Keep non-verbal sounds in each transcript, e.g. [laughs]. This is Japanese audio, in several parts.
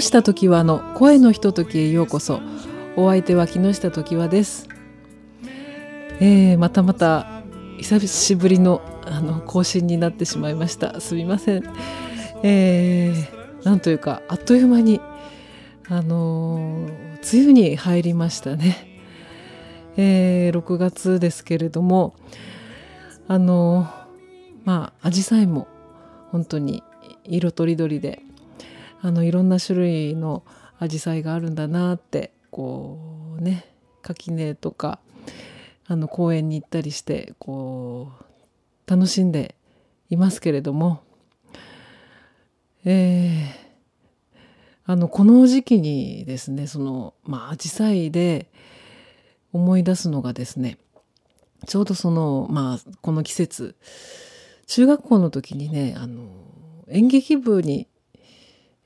下時はの声のひとときへようこそ。お相手は木下時はです、えー、またまた久しぶりのあの更新になってしまいました。すみません。えー、なんというかあっという間にあのー、梅雨に入りましたね、えー、6月ですけれどもあのー、まあ紫陽花も本当に色とりどりであのいろんな種類の紫陽花があるんだなってこうね垣根とかあの公園に行ったりしてこう楽しんでいますけれども、えー、あのこの時期にですねそのまあ紫陽花で思い出すのがですねちょうどそのまあこの季節中学校の時にねあの演劇部に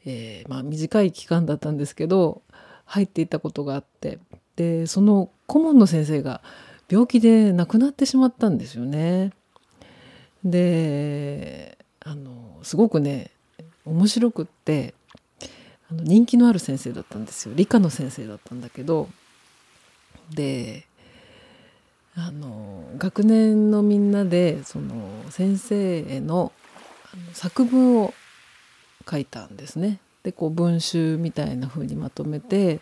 えー、まあ、短い期間だったんですけど入っていたことがあってでその顧問の先生が病気で亡くなってしまったんですよね。であのすごくね面白くってあの人気のある先生だったんですよ理科の先生だったんだけどであの学年のみんなでその先生への作文を書いたんですね。でこう文集みたいな風にまとめて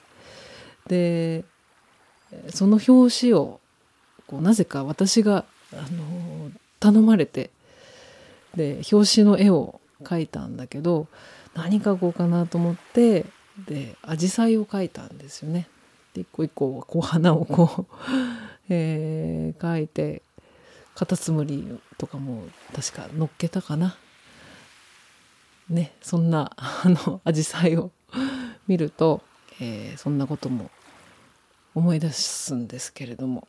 でその表紙をこうなぜか私があの頼まれてで表紙の絵を描いたんだけど何描こうかなと思ってで紫陽花を描いたんですよね。で一個一個こう花をこう [laughs] えー、描いてカタツムリとかも確か乗っけたかなねそんな [laughs] あの紫陽花を見ると、えー、そんなことも思い出すんですけれども。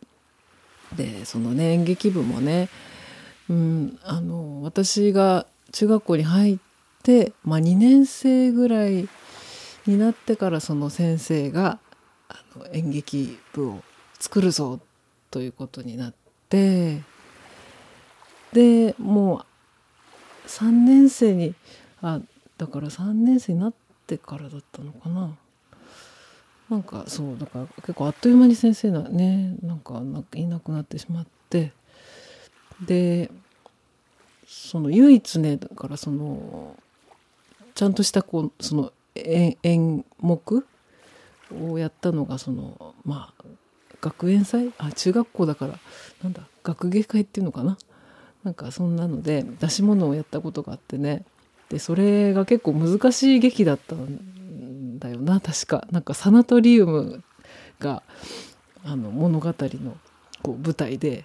でそのね演劇部もね、うん、あの私が中学校に入って、まあ、2年生ぐらいになってからその先生があの演劇部を作るぞということになってでもう3年生にあだから3年生になってからだったのかな。なんかそうだから結構あっという間に先生がねなんかいなくなってしまって。でその唯一ねだからそのちゃんとしたこうその演目をやったのがそのまあ学園祭？あ中学校だからなんだ学芸会っていうのかな？なんかそんなので出し物をやったことがあってね。でそれが結構難しい劇だったんだよな確か。なんかサナトリウムがあの物語のこう舞台で。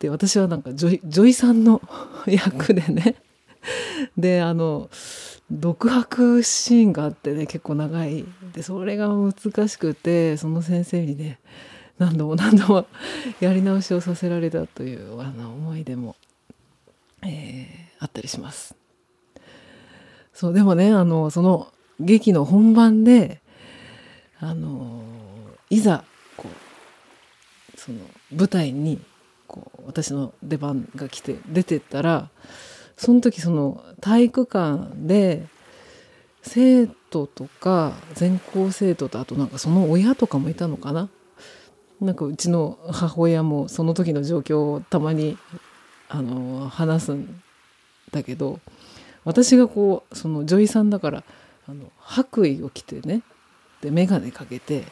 で私はなんか女女医さんの [laughs] 役でね。であの独白シーンがあってね結構長い。でそれが難しくてその先生にね何度も何度もやり直しをさせられたというあの思い出も、えー、あったりします。そうでもねあのその劇の本番であのいざこうその舞台にこう私の出番が来て出てったらその時その体育館で生徒とか全校生徒とあとなんかその親とかもいたのかな？なんかうちの母親もその時の状況をたまにあの話すんだけど私がこうその女医さんだからあの白衣を着てねで眼鏡かけて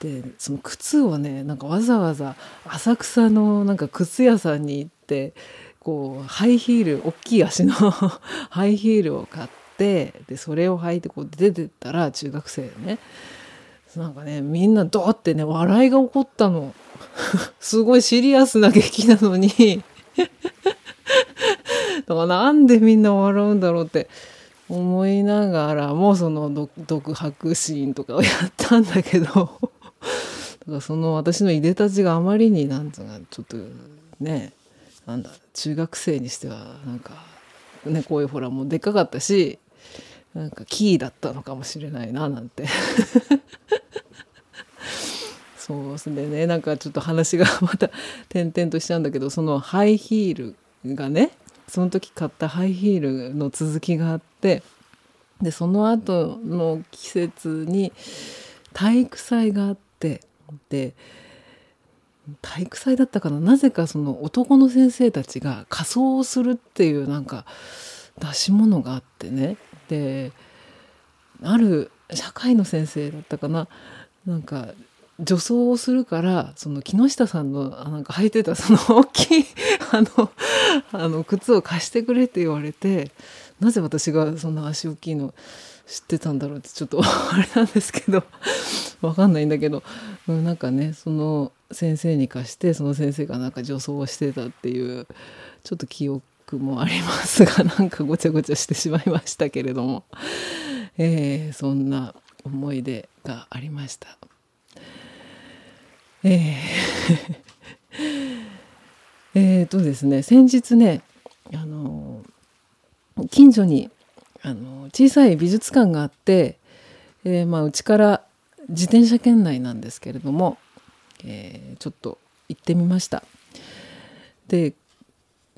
でその靴をねなんかわざわざ浅草のなんか靴屋さんに行ってこうハイヒール大きい足の [laughs] ハイヒールを買ってでそれを履いてこう出てったら中学生ね。なんかねみんなドってね笑いが起こったの。[laughs] すごいシリアスな劇なのに。[laughs] [laughs] だからなんでみんな笑うんだろうって思いながらもその独白シーンとかをやったんだけど。[laughs] だからその私のいでたちがあまりになんつうかちょっとねなんだ中学生にしてはなんかねこういうほらもうでっかかったしなんかキーだったのかもしれないななんて。[laughs] そうですね。なんかちょっと話がまた転々としちゃうんだけどそのハイヒールがねその時買ったハイヒールの続きがあってでその後の季節に体育祭があってで体育祭だったかな？なぜかその男の先生たちが仮装をするっていうなんか出し物があってね。である社会の先生だったかな？なんか女装をするからその木下さんのなんか履いてたその [laughs] 大きいあのあの靴を貸してくれって言われてなぜ私がそんな足大きいの知ってたんだろうってちょっとあれなんですけどわかんないんだけど、うん、なんかねその先生に貸してその先生がなんか女装をしてたっていうちょっと記憶もありますが [laughs] なんかごちゃごちゃしてしまいましたけれども、えー、そんな思い出がありました。えー [laughs] えーとですね先日ねあの近所にあの小さい美術館があって、えー、まあうちから自転車圏内なんですけれども、えー、ちょっと行ってみました。で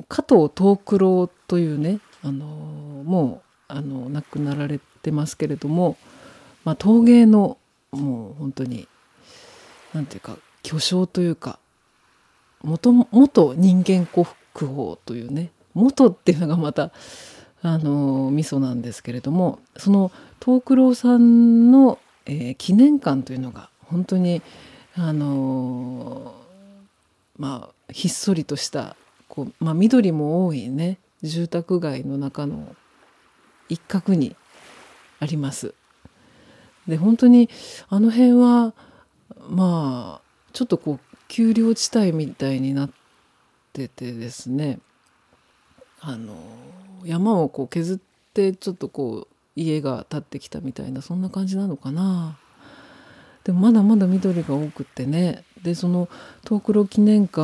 加藤藤九郎というねあのもうあの亡くなられてますけれども、まあ、陶芸のもう本当に何ていうか巨匠というか元元人間国宝というね元っていうのがまたあの味噌なんですけれどもその藤九郎さんの、えー、記念館というのが本当にあのまあひっそりとしたこう、まあ、緑も多いね住宅街の中の一角にあります。で本当にあの辺はまあちょっとこう丘陵地帯みたいになっててですね。あの山をこう削ってちょっとこう家が建ってきたみたいなそんな感じなのかな。でもまだまだ緑が多くってね。でその東九郎記念館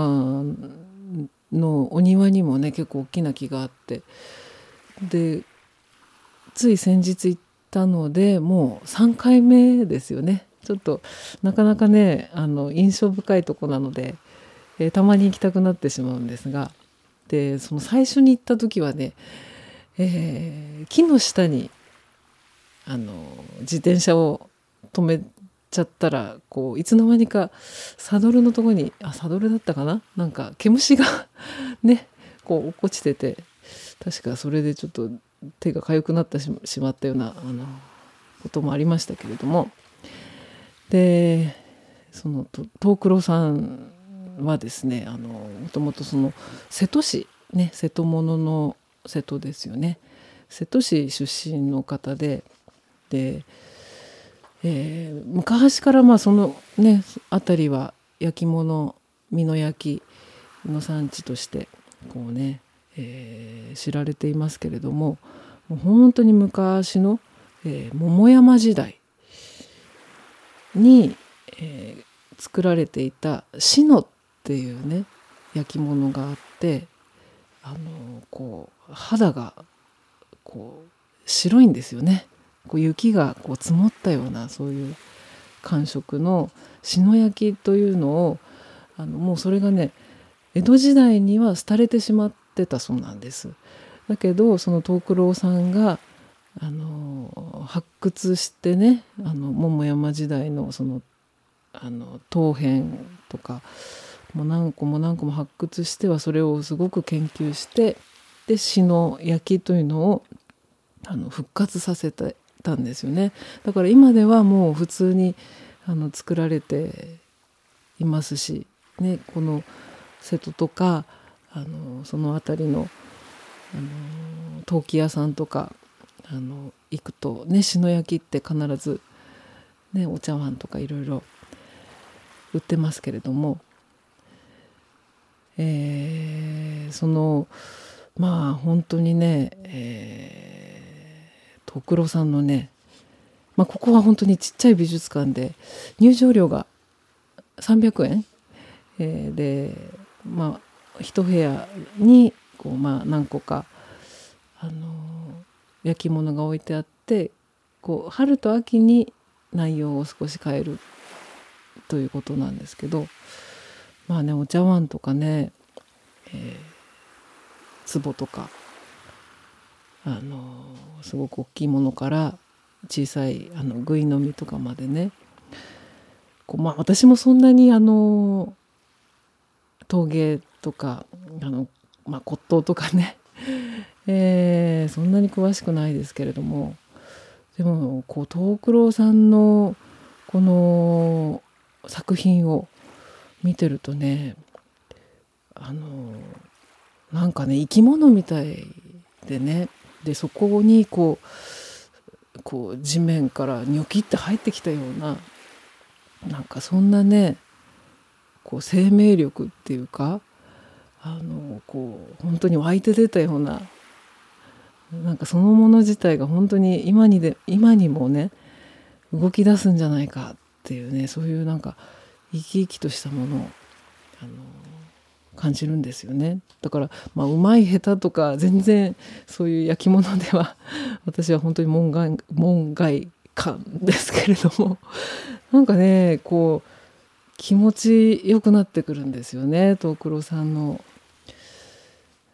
のお庭にもね結構大きな木があって。でつい先日行ったのでもう3回目ですよね。ちょっとなかなかねあの印象深いとこなので、えー、たまに行きたくなってしまうんですがでその最初に行った時はね、えー、木の下にあの自転車を止めちゃったらこういつの間にかサドルのとこにあサドルだったかな？なんか毛虫が [laughs] ねこう落っこちてて確かそれでちょっと手が痒くなってしまったようなあのこともありましたけれどもでその藤九郎さんはですねあのもともとその瀬戸市ね瀬戸物の瀬戸ですよね。瀬戸市出身の方でで、えー、昔からまあそのね辺りは焼き物美濃焼の産地としてこうね、えー、知られていますけれどももう本当に昔の、えー、桃山時代に、えー、作られていたシノっていうね焼き物があってあのこう肌がこう白いんですよねこう雪がこう積もったようなそういう感触の篠焼きというのをあのもうそれがね江戸時代には廃れてしまってたそうなんです。だけどその藤九郎さんがあの発掘してねあの桃山時代のそのあの陶片とかもう何個も何個も発掘してはそれをすごく研究してで詩の焼きというのをあの復活させたんですよね。だから今ではもう普通にあの作られていますし、ね、この瀬戸とかあのその辺りのあの陶器屋さんとかあの行くとね篠焼きって必ず、ね、お茶碗とかいろいろ売ってますけれども、えー、そのまあ本当にね、えー、徳郎さんのね、まあ、ここは本当にちっちゃい美術館で入場料が300円、えー、でまあ一部屋にこう、まあ、何個かあの焼き物が置いてあってこう春と秋に内容を少し変えるということなんですけどまあねお茶碗とかね、えー、壺とかあのすごく大きいものから小さいあのぐいの実とかまでねこう、まあ、私もそんなにあの陶芸とかあの、まあ、骨董とかね、えー、そんなに詳しくないですけれども。でもこう藤九郎さんのこの作品を見てるとねあのなんかね生き物みたいでね。でそこにこうこう地面からニョキって入ってきたようななんかそんなねこう生命力っていうかあのこう本当に湧いて出たようななんかそのもの自体が本当に今にで今にもね動き出すんじゃないかっていうねそういうなんか生き生きとしたものをあの感じるんですよねだからまあうまい下手とか全然そういう焼き物では [laughs] 私は本当に門外門外感ですけれどもなんかねこう気持ちよくなってくるんですよね藤九郎さんの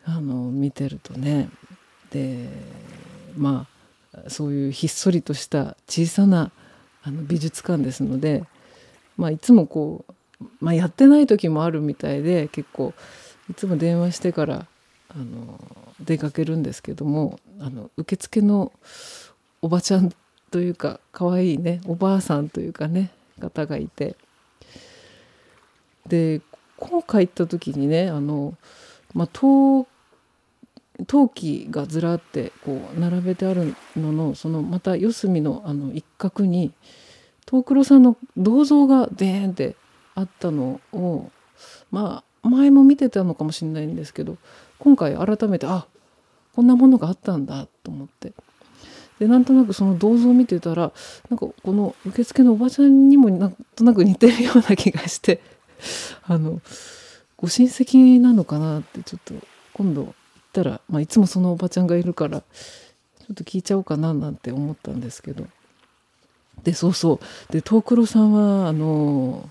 あの見てるとね。でまあそういうひっそりとした小さなあの美術館ですので、まあ、いつもこう、まあ、やってない時もあるみたいで結構いつも電話してからあの出かけるんですけどもあの受付のおばちゃんというか可愛いいねおばあさんというかね方がいてで今回行った時にねあの、まあ、陶陶器がずらってこう並べてあるののそのまた四隅のあの一角に藤九郎さんの銅像がデーンってあったのをまあ前も見てたのかもしれないんですけど今回改めてあこんなものがあったんだと思って。でなんとなくその銅像を見てたらなんかこの受付のおばちゃんにもなんとなく似てるような気がしてあのご親戚なのかなってちょっと今度ったら、まあ、いつもそのおばちゃんがいるからちょっと聞いちゃおうかななんて思ったんですけど。でそうそう。で藤九郎さんはあの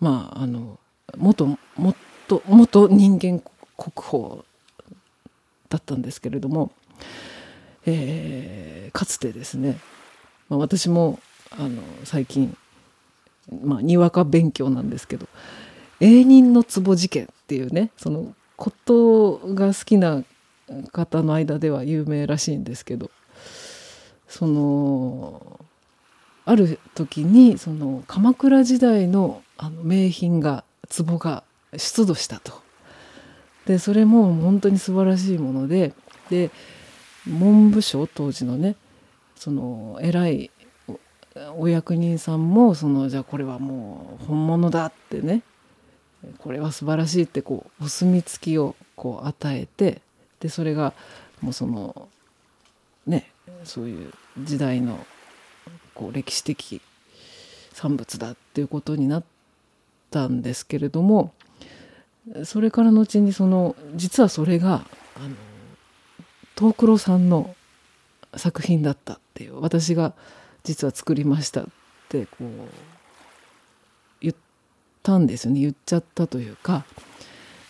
まああの元元元人間国宝だったんですけれども、えー、かつてですね、まあ、私もあの最近、まあ、にわか勉強なんですけど「永人の壺事件」っていうねそのことが好きな方の間では有名らしいんですけどそのある時にその鎌倉時代のあの名品が壺が出土したと。でそれも本当に素晴らしいものでで文部省当時のねその偉いお役人さんもそのじゃあこれはもう本物だってねこれは素晴らしいってこうお墨付きをこう与えてでそれがもうそのねそういう時代のこう歴史的産物だっていうことになったんですけれどもそれから後にその実はそれがあの藤九郎さんの作品だったっていう私が実は作りましたってこうたんですよね。言っちゃったというか。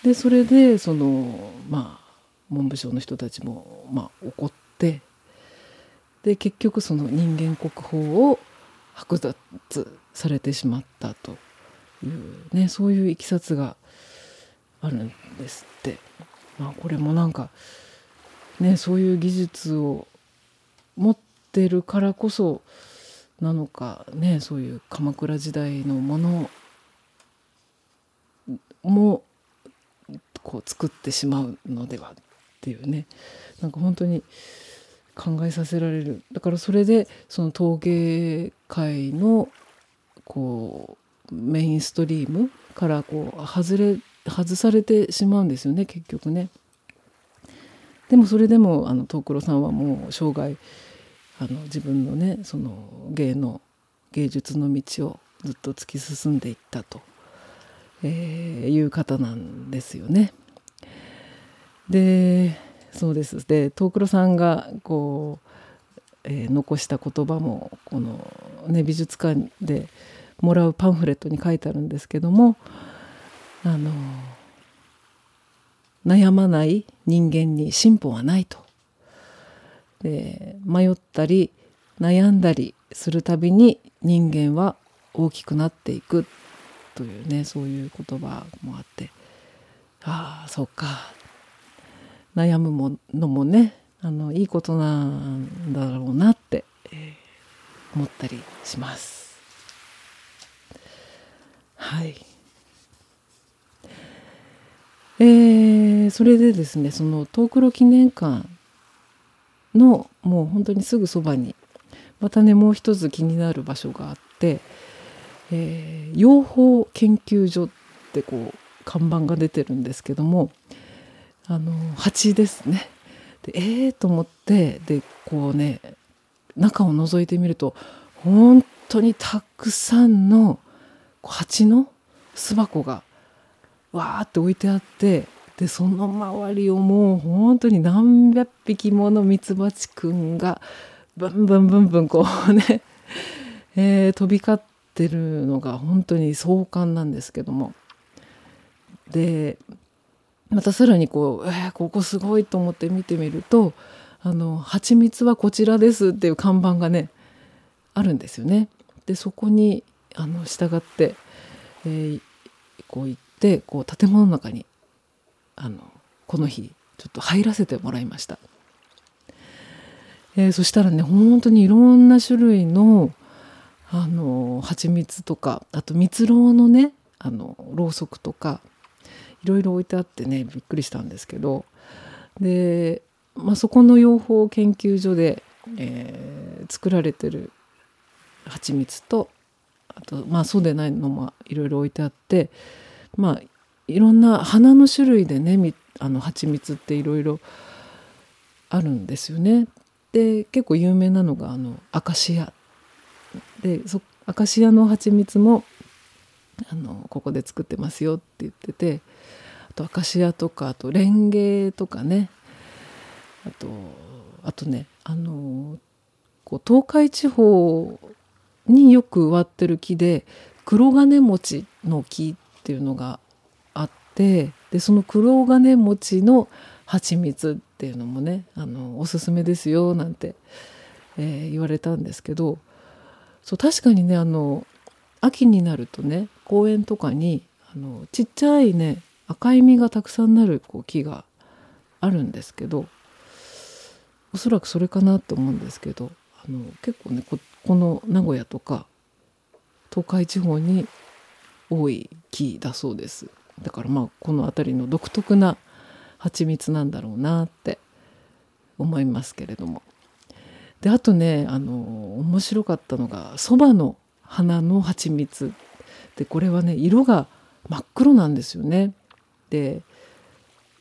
でそれでそのまあ文部省の人たちもまあ怒って。で結局その人間国宝を剥奪されてしまったというねそういういきさつがあるんですって。まあ、これもなんかねそういう技術を持ってるからこそなのかねそういう鎌倉時代のものもこう作ってしまうのではっていうね。なんか本当に考えさせられる。だからそれでその陶芸界のこうメインストリームからこう外れ外されてしまうんですよね結局ね。でもそれでもあの藤九郎さんはもう生涯あの自分のねその芸の芸術の道をずっと突き進んでいったと。えー、いう方なんですよね。でそうです。で藤九郎さんがこう、えー、残した言葉もこの、ね、美術館でもらうパンフレットに書いてあるんですけどもあの悩まない人間に進歩はないと。で迷ったり悩んだりするたびに人間は大きくなっていく。というねそういう言葉もあってああそうか悩むものもねあのいいことなんだろうなって、えー、思ったりします。はい。えー、それでですねその東黒記念館のもう本当にすぐそばにまたねもう一つ気になる場所があって、えー、養蜂研究所ってこう看板が出てるんですけどもあの蜂ですね。でえーと思ってでこうね中を覗いてみると本当にたくさんの蜂の巣箱がわーって置いてあってでその周りをもう本当に何百匹ものミツバチくんがブンブンブンブンこうね、[laughs] えー、飛び交っててるのが本当に壮観なんですけどもでまたさらにこう、えー、ここすごいと思って見てみると「あの蜂蜜はこちらです」っていう看板がねあるんですよね。でそこにあの従って、えー、こう行ってこう建物の中にあのこの日ちょっと入らせてもらいました。えー、そしたらね本当にいろんな種類のあの蜂蜜とかあと蜜ろうのねあのろうそくとかいろいろ置いてあってねびっくりしたんですけどで、まあ、そこの養蜂研究所で、えー、作られてる蜂蜜とあとまあそうでないのもいろいろ置いてあってまあいろんな花の種類でねあの蜂蜜っていろいろあるんですよね。で結構有名なのがあのアカシアでそアカシアの蜂蜜もあのここで作ってますよって言っててあとアカシアとかあとレンゲとかねあとあとねあのこう東海地方によく植わってる木で黒金餅の木っていうのがあってでその黒金餅の蜂蜜っていうのもねあのおすすめですよなんて、えー、言われたんですけどそう確かにねあの秋になるとね公園とかにあのちっちゃいね赤い実がたくさんなるこう木があるんですけどおそらくそれかなと思うんですけどあの結構ねここの名古屋とか東海地方に多い木だそうです。だからまあこの辺りの独特な蜂蜜なんだろうなって思いますけれども。であとねあの面白かったのがそばの花の蜂蜜。でこれはね色が真っ黒なんですよね。で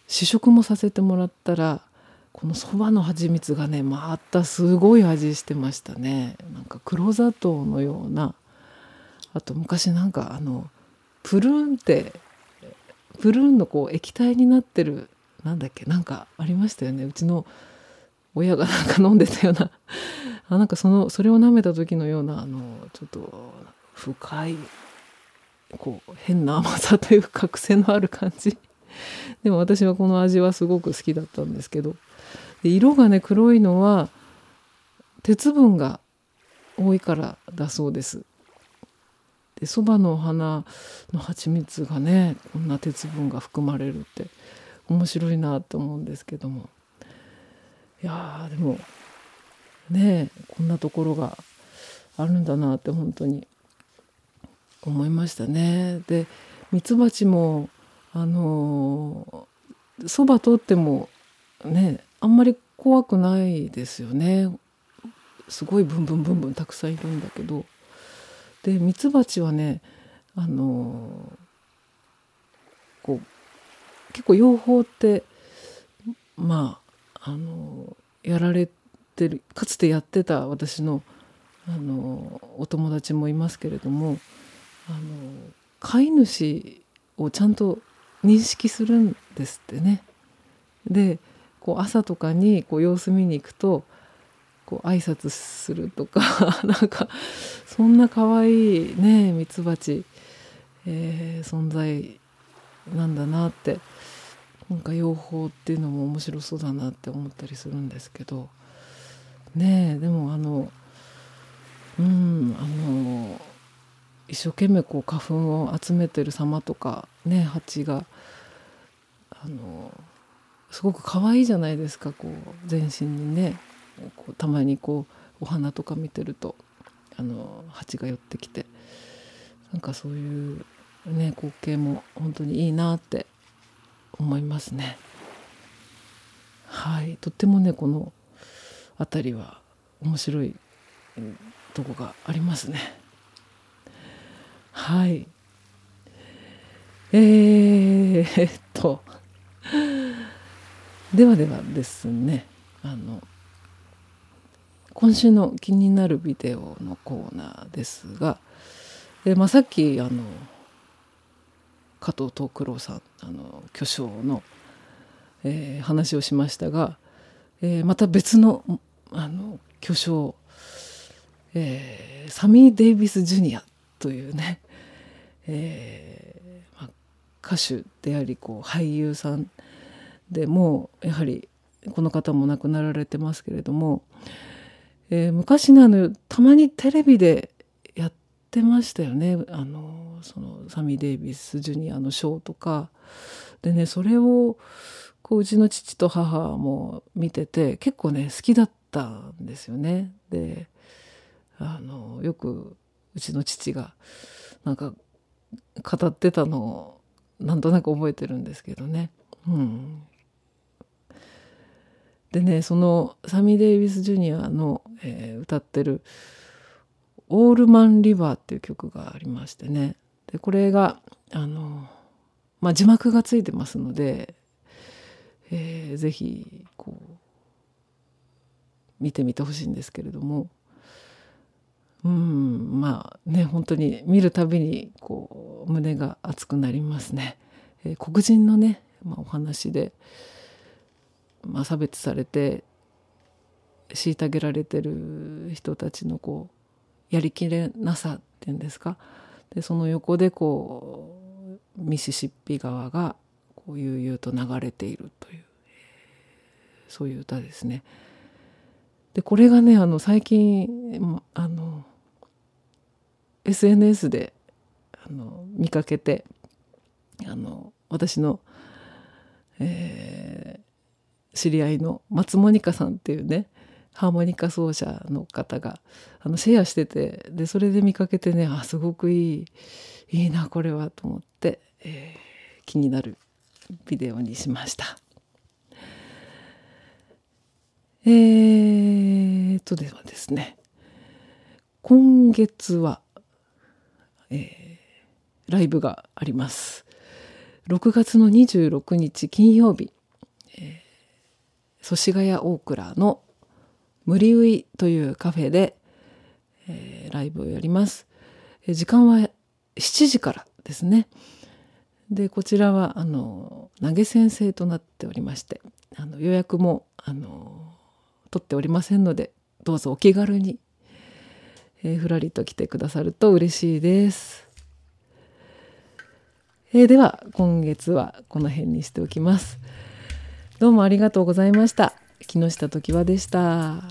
試食もさせてもらったらこのそばの蜂蜜がねまたすごい味してましたね。なんか黒砂糖のような。あと昔なんかあのプルーンってプルーンのこう液体になってるなんだっけなんかありましたよね。うちの親がなんか飲んでたような。[laughs] あなんかそのそれを舐めた時のようなあのちょっと深いこう変な甘さというか癖のある感じ。[laughs] でも私はこの味はすごく好きだったんですけど。で色がね黒いのは鉄分が多いからだそうです。でそばの花の蜂蜜がねこんな鉄分が含まれるって面白いなと思うんですけども。いやでもねこんなところがあるんだなって本当に思いましたね。でミツバチもあのそば通ってもねあんまり怖くないですよね。すごいブンブンブンブンたくさんいるんだけどでミツバチはねあのこう結構養蜂ってまああのやられてるかつてやってた私のあのお友達もいますけれどもあの飼い主をちゃんと認識するんですってね。でこう朝とかにこう様子見に行くとこう挨拶するとか [laughs] なんかそんな可愛いねミツバチ、え、存在なんだなってなんか養蜂っていうのも面白そうだなって思ったりするんですけど。ねえでもあのうんあの一生懸命こう花粉を集めてる様とかね蜂があのすごく可愛いじゃないですかこう全身にね。こうたまにこうお花とか見てるとあの蜂が寄ってきて。なんかそういうね光景も本当にいいなって思いますね。はいとってもねこの辺りは面白いとこがありますね。はいえー、っとではではですねあの今週の気になるビデオのコーナーですが、えまあ、さっきあの加藤藤九郎さんあの巨匠の、えー、話をしましたが、えー、また別のあの巨匠、えー、サミー・デイビス・ジュニアというね、[laughs] えーまあ、歌手でありこう俳優さんでもやはりこの方も亡くなられてますけれども、えー、昔ねあのたまにテレビでってましたよねあのそのサミー・デイビス・ジュニアのショーとかでねそれをこううちの父と母も見てて結構ね好きだったんですよね。であのよくうちの父がなんか語ってたのをなんとなく覚えてるんですけどね。うん、でねそのサミー・デイビス・ジュニアの、えー、歌ってる「オールマン・リバー」っていう曲がありましてねでこれがあの、まあ、字幕がついてますので、えー、ぜひこう見てみてほしいんですけれどもうんまあね本当に見るたびにこう胸が熱くなりますね。えー、黒人のね、まあ、お話で、まあ、差別されて虐げられてる人たちのこうやりきれなさっていうんですか？でその横でこうミシシッピ川がこう悠々と流れているという、そういう歌ですね。でこれがねあの最近あの SNS であの見かけてあの私の、えー、知り合いの松モニカさんっていうねハーモニカ奏者の方があのシェアしててでそれで見かけてねあすごくいいいいなこれはと思って、えー、気になるビデオにしました。えー、とではですね今月は、えー、ライブがあります。6月の26日金曜日、えー、祖師ヶ谷大倉の無理ウイというカフェで、えー、ライブをやります。時間は7時からですね。でこちらはあの投げ先生となっておりましてあの予約もあの取っておりませんのでどうぞお気軽に、えー、ふらりと来てくださると嬉しいです。えー、では今月はこの辺にしておきます。どうもありがとうございました。木下時和でした。